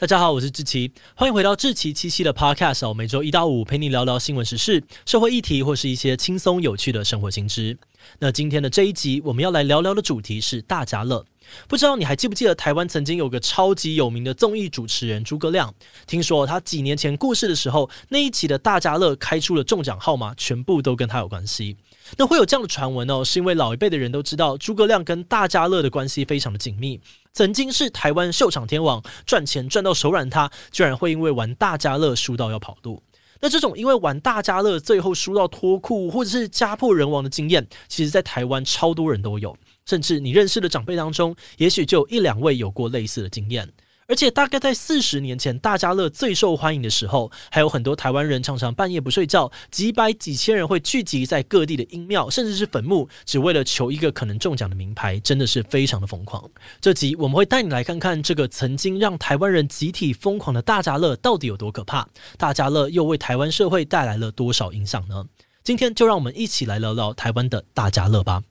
大家好，我是志奇，欢迎回到志奇七七的 Podcast 哦。每周一到五陪你聊聊新闻时事、社会议题或是一些轻松有趣的生活新知。那今天的这一集，我们要来聊聊的主题是大家乐。不知道你还记不记得台湾曾经有个超级有名的综艺主持人诸葛亮？听说他几年前过世的时候，那一期的大家乐开出了中奖号码，全部都跟他有关系。那会有这样的传闻哦，是因为老一辈的人都知道诸葛亮跟大家乐的关系非常的紧密。曾经是台湾秀场天王，赚钱赚到手软，他居然会因为玩大家乐输到要跑路。那这种因为玩大家乐最后输到脱裤或者是家破人亡的经验，其实在台湾超多人都有，甚至你认识的长辈当中，也许就有一两位有过类似的经验。而且大概在四十年前，大家乐最受欢迎的时候，还有很多台湾人常常半夜不睡觉，几百几千人会聚集在各地的阴庙，甚至是坟墓，只为了求一个可能中奖的名牌，真的是非常的疯狂。这集我们会带你来看看这个曾经让台湾人集体疯狂的大家乐到底有多可怕，大家乐又为台湾社会带来了多少影响呢？今天就让我们一起来聊聊台湾的大家乐吧。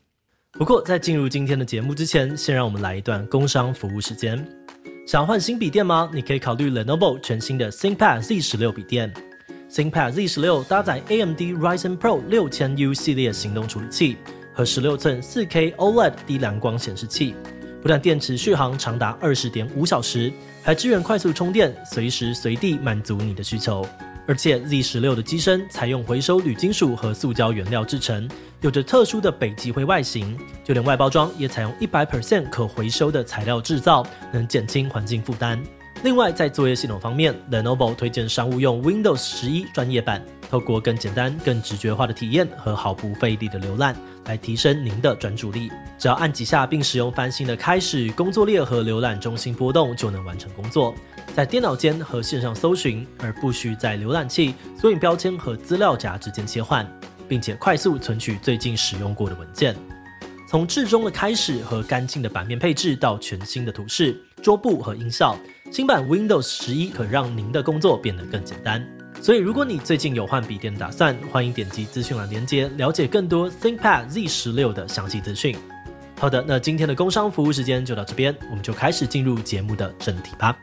不过在进入今天的节目之前，先让我们来一段工商服务时间。想换新笔电吗？你可以考虑 Lenovo 全新的 ThinkPad Z 十六笔电。ThinkPad Z 十六搭载 AMD Ryzen Pro 六千 U 系列行动处理器和十六寸四 K OLED 低蓝光显示器，不但电池续航长达二十点五小时，还支援快速充电，随时随地满足你的需求。而且 Z 十六的机身采用回收铝金属和塑胶原料制成，有着特殊的北极灰外形，就连外包装也采用一百 percent 可回收的材料制造，能减轻环境负担。另外，在作业系统方面，Lenovo 推荐商务用 Windows 十一专业版，透过更简单、更直觉化的体验和毫不费力的浏览，来提升您的专注力。只要按几下，并使用翻新的开始、工作列和浏览中心波动，就能完成工作。在电脑间和线上搜寻，而不需在浏览器、索引标签和资料夹之间切换，并且快速存取最近使用过的文件。从至中的开始和干净的版面配置到全新的图示、桌布和音效，新版 Windows 十一可让您的工作变得更简单。所以，如果你最近有换笔电的打算，欢迎点击资讯栏链接，了解更多 ThinkPad Z 十六的详细资讯。好的，那今天的工商服务时间就到这边，我们就开始进入节目的正题吧。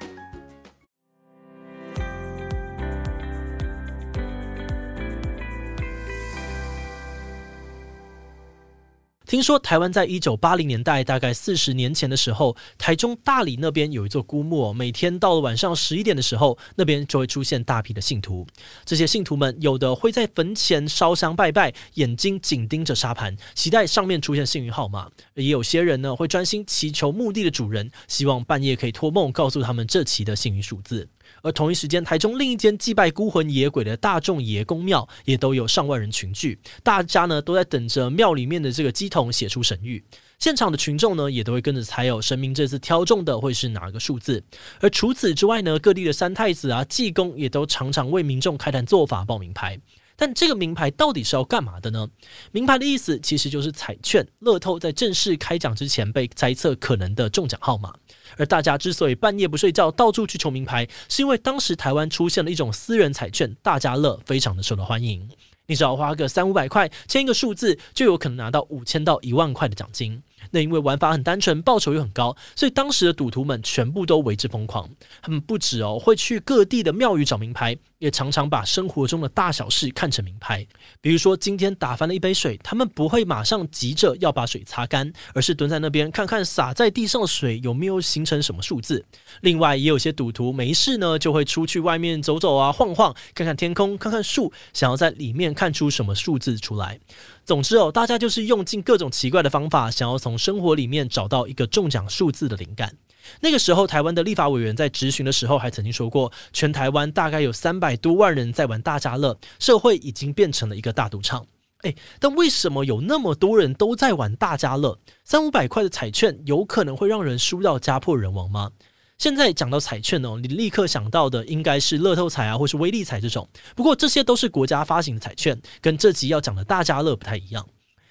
听说台湾在一九八零年代，大概四十年前的时候，台中大里那边有一座孤墓，每天到了晚上十一点的时候，那边就会出现大批的信徒。这些信徒们有的会在坟前烧香拜拜，眼睛紧盯着沙盘，期待上面出现幸运号码；也有些人呢，会专心祈求墓地的主人，希望半夜可以托梦告诉他们这期的幸运数字。而同一时间，台中另一间祭拜孤魂野鬼的大众爷公庙也都有上万人群聚，大家呢都在等着庙里面的这个鸡童写出神谕。现场的群众呢也都会跟着猜有，神明这次挑中的会是哪个数字。而除此之外呢，各地的三太子啊、济公也都常常为民众开坛做法报名牌。但这个名牌到底是要干嘛的呢？名牌的意思其实就是彩券，乐透在正式开奖之前被猜测可能的中奖号码。而大家之所以半夜不睡觉，到处去求名牌，是因为当时台湾出现了一种私人彩券，大家乐非常的受到欢迎。你只要花个三五百块，签一个数字，就有可能拿到五千到一万块的奖金。那因为玩法很单纯，报酬又很高，所以当时的赌徒们全部都为之疯狂。他们不止哦，会去各地的庙宇找名牌，也常常把生活中的大小事看成名牌。比如说，今天打翻了一杯水，他们不会马上急着要把水擦干，而是蹲在那边看看洒在地上的水有没有形成什么数字。另外，也有些赌徒没事呢，就会出去外面走走啊，晃晃，看看天空，看看树，想要在里面看出什么数字出来。总之哦，大家就是用尽各种奇怪的方法，想要从生活里面找到一个中奖数字的灵感。那个时候，台湾的立法委员在质询的时候，还曾经说过，全台湾大概有三百多万人在玩大家乐，社会已经变成了一个大赌场。诶，但为什么有那么多人都在玩大家乐？三五百块的彩券有可能会让人输到家破人亡吗？现在讲到彩券哦，你立刻想到的应该是乐透彩啊，或是威力彩这种。不过这些都是国家发行的彩券，跟这集要讲的大家乐不太一样。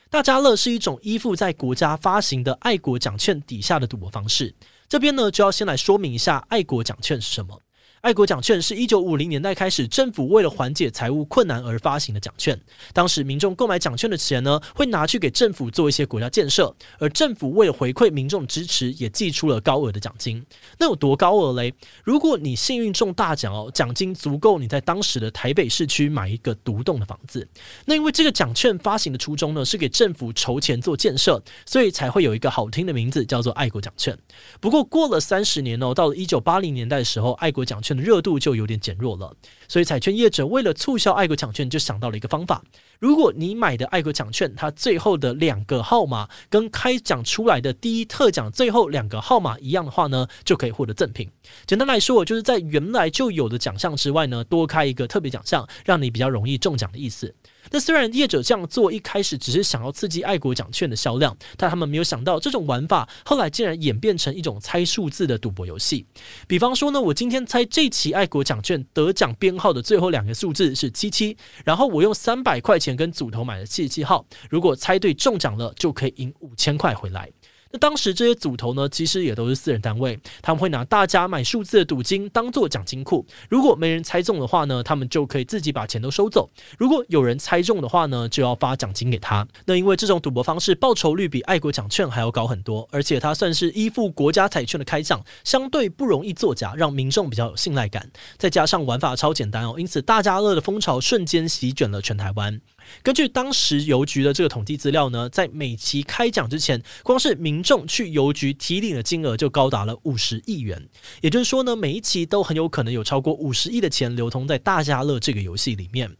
大家乐是一种依附在国家发行的爱国奖券底下的赌博方式。这边呢，就要先来说明一下爱国奖券是什么。爱国奖券是一九五零年代开始，政府为了缓解财务困难而发行的奖券。当时民众购买奖券的钱呢，会拿去给政府做一些国家建设，而政府为了回馈民众支持，也寄出了高额的奖金。那有多高额嘞？如果你幸运中大奖哦，奖金足够你在当时的台北市区买一个独栋的房子。那因为这个奖券发行的初衷呢，是给政府筹钱做建设，所以才会有一个好听的名字，叫做爱国奖券。不过过了三十年哦，到了一九八零年代的时候，爱国奖券热度就有点减弱了，所以彩券业者为了促销爱国奖券，就想到了一个方法：如果你买的爱国奖券，它最后的两个号码跟开奖出来的第一特奖最后两个号码一样的话呢，就可以获得赠品。简单来说，就是在原来就有的奖项之外呢，多开一个特别奖项，让你比较容易中奖的意思。那虽然业者这样做一开始只是想要刺激爱国奖券的销量，但他们没有想到这种玩法后来竟然演变成一种猜数字的赌博游戏。比方说呢，我今天猜这期爱国奖券得奖编号的最后两个数字是七七，然后我用三百块钱跟组头买了七十七号，如果猜对中奖了，就可以赢五千块回来。那当时这些组头呢，其实也都是私人单位，他们会拿大家买数字的赌金当做奖金库。如果没人猜中的话呢，他们就可以自己把钱都收走；如果有人猜中的话呢，就要发奖金给他。那因为这种赌博方式报酬率比爱国奖券还要高很多，而且它算是依附国家彩券的开奖，相对不容易作假，让民众比较有信赖感。再加上玩法超简单哦，因此大家乐的风潮瞬间席卷了全台湾。根据当时邮局的这个统计资料呢，在每期开奖之前，光是民众去邮局提领的金额就高达了五十亿元。也就是说呢，每一期都很有可能有超过五十亿的钱流通在大家乐这个游戏里面。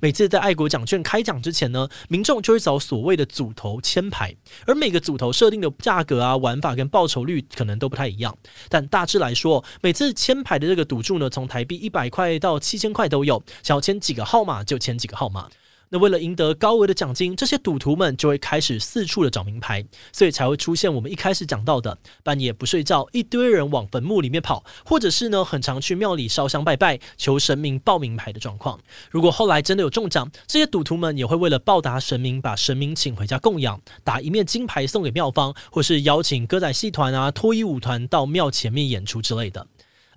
每次在爱国奖券开奖之前呢，民众就会找所谓的组头签牌，而每个组头设定的价格啊、玩法跟报酬率可能都不太一样。但大致来说，每次签牌的这个赌注呢，从台币一百块到七千块都有，想要签几个号码就签几个号码。那为了赢得高额的奖金，这些赌徒们就会开始四处的找名牌，所以才会出现我们一开始讲到的半夜不睡觉，一堆人往坟墓里面跑，或者是呢很常去庙里烧香拜拜，求神明报名牌的状况。如果后来真的有中奖，这些赌徒们也会为了报答神明，把神明请回家供养，打一面金牌送给庙方，或是邀请歌仔戏团啊、脱衣舞团到庙前面演出之类的。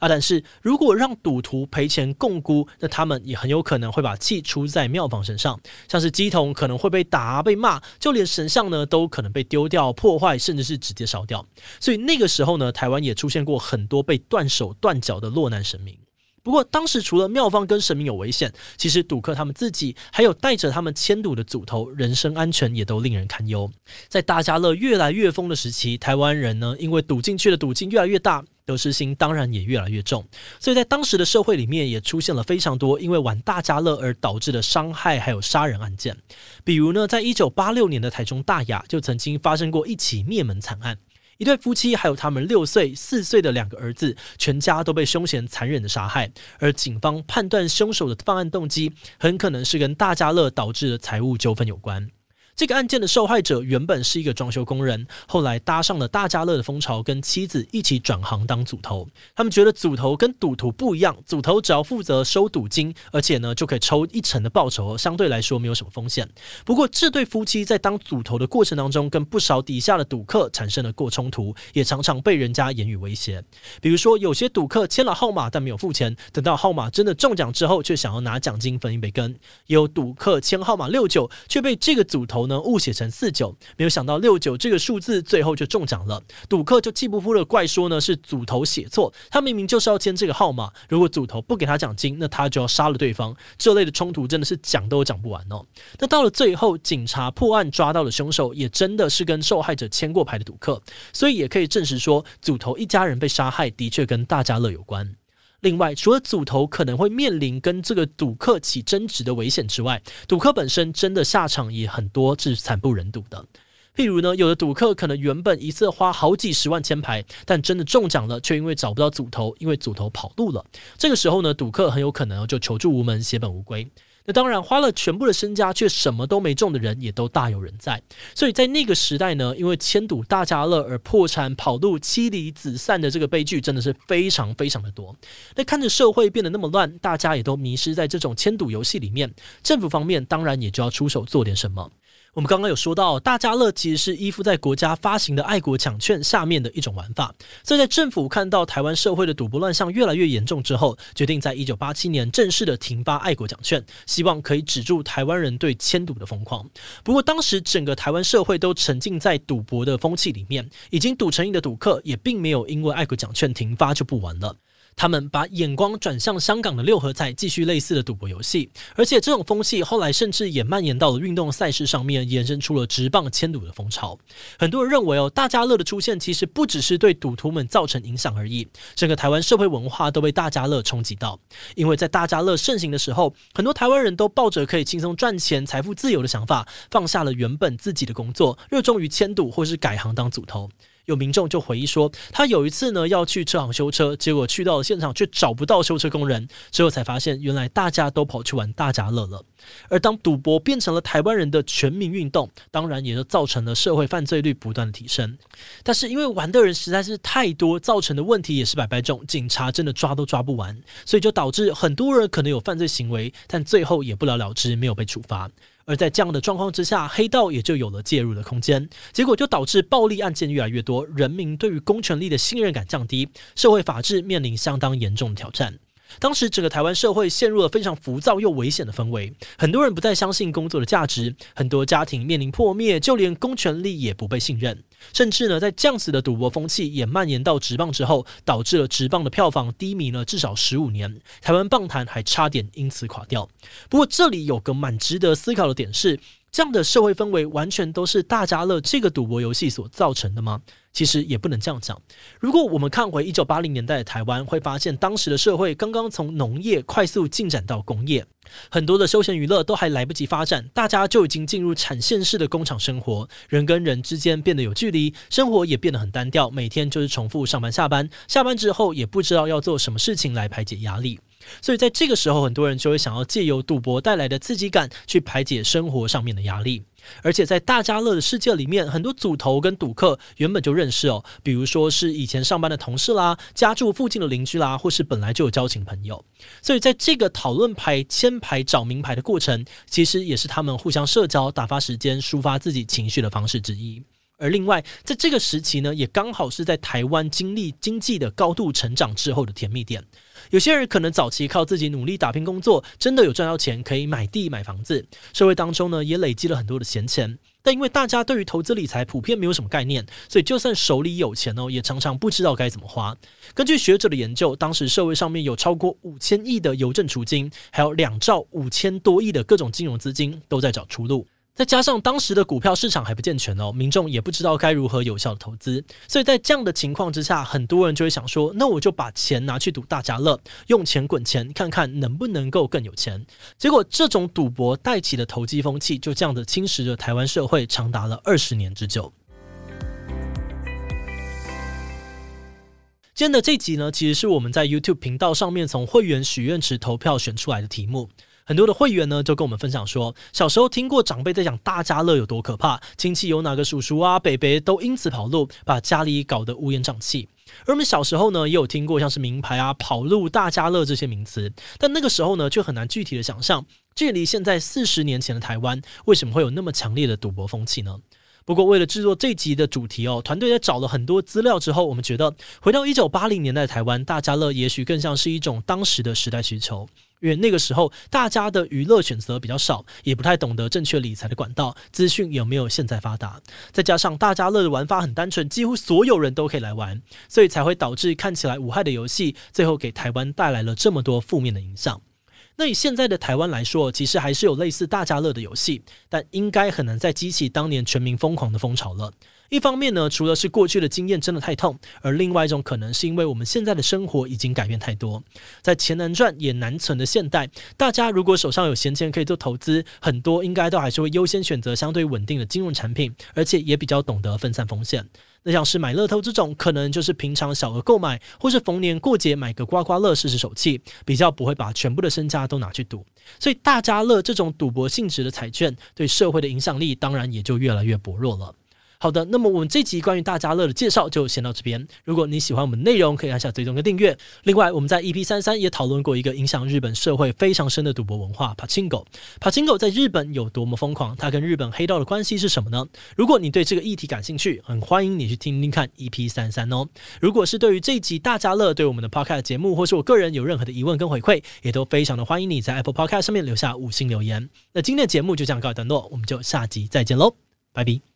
啊，但是如果让赌徒赔钱共估，那他们也很有可能会把气出在庙方身上，像是乩童可能会被打、被骂，就连神像呢都可能被丢掉、破坏，甚至是直接烧掉。所以那个时候呢，台湾也出现过很多被断手断脚的落难神明。不过当时除了庙方跟神明有危险，其实赌客他们自己还有带着他们迁赌的组头，人身安全也都令人堪忧。在大家乐越来越疯的时期，台湾人呢因为赌进去的赌金越来越大。得失心当然也越来越重，所以在当时的社会里面也出现了非常多因为玩大家乐而导致的伤害还有杀人案件。比如呢，在一九八六年的台中大雅就曾经发生过一起灭门惨案，一对夫妻还有他们六岁、四岁的两个儿子，全家都被凶嫌残忍的杀害。而警方判断凶手的犯案动机很可能是跟大家乐导致的财务纠纷有关。这个案件的受害者原本是一个装修工人，后来搭上了大家乐的风潮，跟妻子一起转行当组头。他们觉得组头跟赌徒不一样，组头只要负责收赌金，而且呢就可以抽一成的报酬，相对来说没有什么风险。不过这对夫妻在当组头的过程当中，跟不少底下的赌客产生了过冲突，也常常被人家言语威胁。比如说，有些赌客签了号码但没有付钱，等到号码真的中奖之后，却想要拿奖金分一杯羹。有赌客签号码六九，却被这个组头呢。误写成四九，没有想到六九这个数字最后就中奖了。赌客就气不服的怪说呢是组头写错，他明明就是要签这个号码。如果组头不给他奖金，那他就要杀了对方。这类的冲突真的是讲都讲不完哦。那到了最后，警察破案抓到了凶手，也真的是跟受害者签过牌的赌客，所以也可以证实说，组头一家人被杀害的确跟大家乐有关。另外，除了组头可能会面临跟这个赌客起争执的危险之外，赌客本身真的下场也很多是惨不忍睹的。譬如呢，有的赌客可能原本一次花好几十万签牌，但真的中奖了，却因为找不到组头，因为组头跑路了。这个时候呢，赌客很有可能就求助无门，血本无归。那当然，花了全部的身家却什么都没中的人也都大有人在。所以在那个时代呢，因为迁赌大家乐而破产跑路、妻离子散的这个悲剧真的是非常非常的多。那看着社会变得那么乱，大家也都迷失在这种签赌游戏里面，政府方面当然也就要出手做点什么。我们刚刚有说到，大家乐其实是依附在国家发行的爱国奖券下面的一种玩法。所以在政府看到台湾社会的赌博乱象越来越严重之后，决定在一九八七年正式的停发爱国奖券，希望可以止住台湾人对签赌的疯狂。不过当时整个台湾社会都沉浸在赌博的风气里面，已经赌成瘾的赌客也并没有因为爱国奖券停发就不玩了。他们把眼光转向香港的六合彩，继续类似的赌博游戏，而且这种风气后来甚至也蔓延到了运动赛事上面，延伸出了直棒签赌的风潮。很多人认为哦，大家乐的出现其实不只是对赌徒们造成影响而已，整个台湾社会文化都被大家乐冲击到。因为在大家乐盛行的时候，很多台湾人都抱着可以轻松赚钱、财富自由的想法，放下了原本自己的工作，热衷于签赌或是改行当组头。有民众就回忆说，他有一次呢要去车行修车，结果去到了现场却找不到修车工人，之后才发现原来大家都跑去玩大家乐了。而当赌博变成了台湾人的全民运动，当然也就造成了社会犯罪率不断的提升。但是因为玩的人实在是太多，造成的问题也是百百种，警察真的抓都抓不完，所以就导致很多人可能有犯罪行为，但最后也不了了之，没有被处罚。而在这样的状况之下，黑道也就有了介入的空间，结果就导致暴力案件越来越多，人民对于公权力的信任感降低，社会法治面临相当严重的挑战。当时整个台湾社会陷入了非常浮躁又危险的氛围，很多人不再相信工作的价值，很多家庭面临破灭，就连公权力也不被信任，甚至呢，在这样子的赌博风气也蔓延到职棒之后，导致了职棒的票房低迷了至少十五年，台湾棒坛还差点因此垮掉。不过这里有个蛮值得思考的点是，这样的社会氛围完全都是大家乐这个赌博游戏所造成的吗？其实也不能这样讲。如果我们看回一九八零年代的台湾，会发现当时的社会刚刚从农业快速进展到工业，很多的休闲娱乐都还来不及发展，大家就已经进入产线式的工厂生活，人跟人之间变得有距离，生活也变得很单调，每天就是重复上班下班，下班之后也不知道要做什么事情来排解压力。所以在这个时候，很多人就会想要借由赌博带来的刺激感去排解生活上面的压力。而且在大家乐的世界里面，很多组头跟赌客原本就认识哦，比如说是以前上班的同事啦，家住附近的邻居啦，或是本来就有交情朋友。所以在这个讨论牌、签牌、找名牌的过程，其实也是他们互相社交、打发时间、抒发自己情绪的方式之一。而另外，在这个时期呢，也刚好是在台湾经历经济的高度成长之后的甜蜜点。有些人可能早期靠自己努力打拼工作，真的有赚到钱，可以买地买房子，社会当中呢也累积了很多的闲钱。但因为大家对于投资理财普遍没有什么概念，所以就算手里有钱哦，也常常不知道该怎么花。根据学者的研究，当时社会上面有超过五千亿的邮政储金，还有两兆五千多亿的各种金融资金都在找出路。再加上当时的股票市场还不健全哦，民众也不知道该如何有效的投资，所以在这样的情况之下，很多人就会想说，那我就把钱拿去赌大家乐，用钱滚钱，看看能不能够更有钱。结果这种赌博带起的投机风气，就这样的侵蚀着台湾社会长达了二十年之久。今天的这集呢，其实是我们在 YouTube 频道上面从会员许愿池投票选出来的题目。很多的会员呢，就跟我们分享说，小时候听过长辈在讲大家乐有多可怕，亲戚有哪个叔叔啊、伯伯都因此跑路，把家里搞得乌烟瘴气。而我们小时候呢，也有听过像是名牌啊、跑路、大家乐这些名词，但那个时候呢，却很难具体的想象，距离现在四十年前的台湾，为什么会有那么强烈的赌博风气呢？不过，为了制作这集的主题哦，团队在找了很多资料之后，我们觉得回到一九八零年代的台湾，大家乐也许更像是一种当时的时代需求。因为那个时候大家的娱乐选择比较少，也不太懂得正确理财的管道，资讯有没有现在发达？再加上大家乐的玩法很单纯，几乎所有人都可以来玩，所以才会导致看起来无害的游戏，最后给台湾带来了这么多负面的影响。那以现在的台湾来说，其实还是有类似大家乐的游戏，但应该很难再激起当年全民疯狂的风潮了。一方面呢，除了是过去的经验真的太痛，而另外一种可能是因为我们现在的生活已经改变太多，在钱难赚也难存的现代，大家如果手上有闲钱可以做投资，很多应该都还是会优先选择相对稳定的金融产品，而且也比较懂得分散风险。那像是买乐透这种，可能就是平常小额购买，或是逢年过节买个刮刮乐试试手气，比较不会把全部的身家都拿去赌。所以大家乐这种赌博性质的彩券，对社会的影响力当然也就越来越薄弱了。好的，那么我们这集关于大家乐的介绍就先到这边。如果你喜欢我们内容，可以按下追踪跟订阅。另外，我们在 EP 三三也讨论过一个影响日本社会非常深的赌博文化——柏青哥。柏青哥在日本有多么疯狂？它跟日本黑道的关系是什么呢？如果你对这个议题感兴趣，很欢迎你去听听看 EP 三三哦。如果是对于这集大家乐对我们的 Podcast 节目，或是我个人有任何的疑问跟回馈，也都非常的欢迎你在 Apple Podcast 上面留下五星留言。那今天的节目就这样告一段落，我们就下集再见喽，拜拜。